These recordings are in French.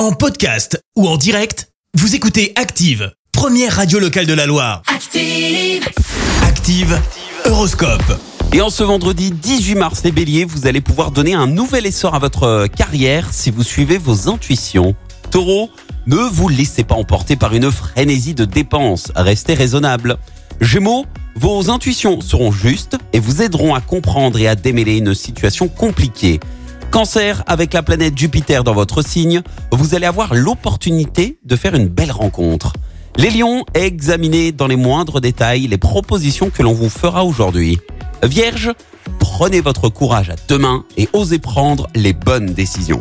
En podcast ou en direct, vous écoutez Active, première radio locale de la Loire. Active. Active, Horoscope. Et en ce vendredi 18 mars, les béliers, vous allez pouvoir donner un nouvel essor à votre carrière si vous suivez vos intuitions. Taureau, ne vous laissez pas emporter par une frénésie de dépenses, restez raisonnable. Gémeaux, vos intuitions seront justes et vous aideront à comprendre et à démêler une situation compliquée. Cancer, avec la planète Jupiter dans votre signe, vous allez avoir l'opportunité de faire une belle rencontre. Les lions, examinez dans les moindres détails les propositions que l'on vous fera aujourd'hui. Vierge, prenez votre courage à deux mains et osez prendre les bonnes décisions.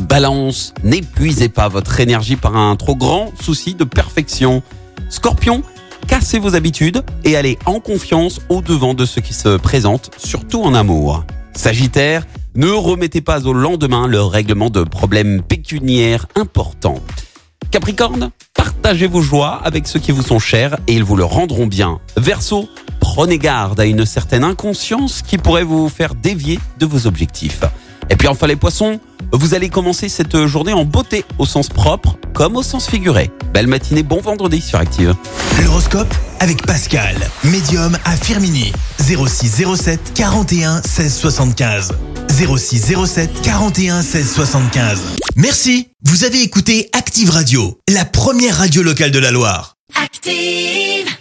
Balance, n'épuisez pas votre énergie par un trop grand souci de perfection. Scorpion, cassez vos habitudes et allez en confiance au devant de ce qui se présente, surtout en amour. Sagittaire, ne remettez pas au lendemain le règlement de problèmes pécuniaires importants. Capricorne, partagez vos joies avec ceux qui vous sont chers et ils vous le rendront bien. Verseau, prenez garde à une certaine inconscience qui pourrait vous faire dévier de vos objectifs. Et puis enfin les poissons, vous allez commencer cette journée en beauté au sens propre comme au sens figuré. Belle matinée, bon vendredi sur Active. L'horoscope avec Pascal, médium à Firmini. 0607 41 16 75. 0607 41 16 75. Merci, vous avez écouté Active Radio, la première radio locale de la Loire. Active.